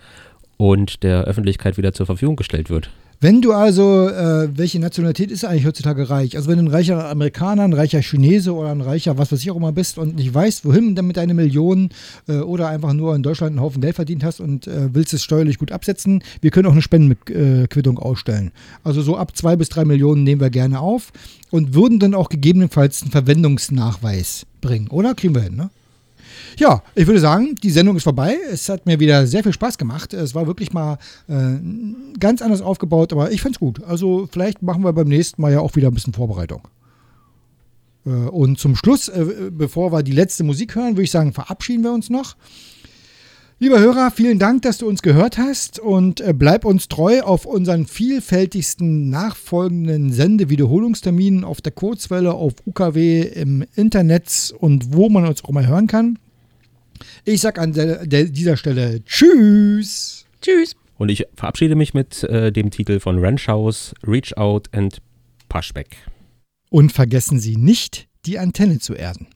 und der Öffentlichkeit wieder zur Verfügung gestellt wird. Wenn du also, äh, welche Nationalität ist eigentlich heutzutage reich? Also wenn du ein reicher Amerikaner, ein reicher Chinese oder ein reicher, was weiß ich auch immer bist und nicht weißt, wohin damit deine Millionen äh, oder einfach nur in Deutschland einen Haufen Geld verdient hast und äh, willst es steuerlich gut absetzen, wir können auch eine Spendenquittung ausstellen. Also so ab zwei bis drei Millionen nehmen wir gerne auf und würden dann auch gegebenenfalls einen Verwendungsnachweis bringen, oder? Kriegen wir hin, ne? Ja, ich würde sagen, die Sendung ist vorbei. Es hat mir wieder sehr viel Spaß gemacht. Es war wirklich mal äh, ganz anders aufgebaut, aber ich fand es gut. Also vielleicht machen wir beim nächsten Mal ja auch wieder ein bisschen Vorbereitung. Äh, und zum Schluss, äh, bevor wir die letzte Musik hören, würde ich sagen, verabschieden wir uns noch. Lieber Hörer, vielen Dank, dass du uns gehört hast und äh, bleib uns treu auf unseren vielfältigsten nachfolgenden Sendewiederholungsterminen auf der Kurzwelle, auf UKW, im Internet und wo man uns auch mal hören kann. Ich sag an der, der, dieser Stelle Tschüss. Tschüss. Und ich verabschiede mich mit äh, dem Titel von Ranchhouse, Reach Out and Pushback. Und vergessen Sie nicht, die Antenne zu erden.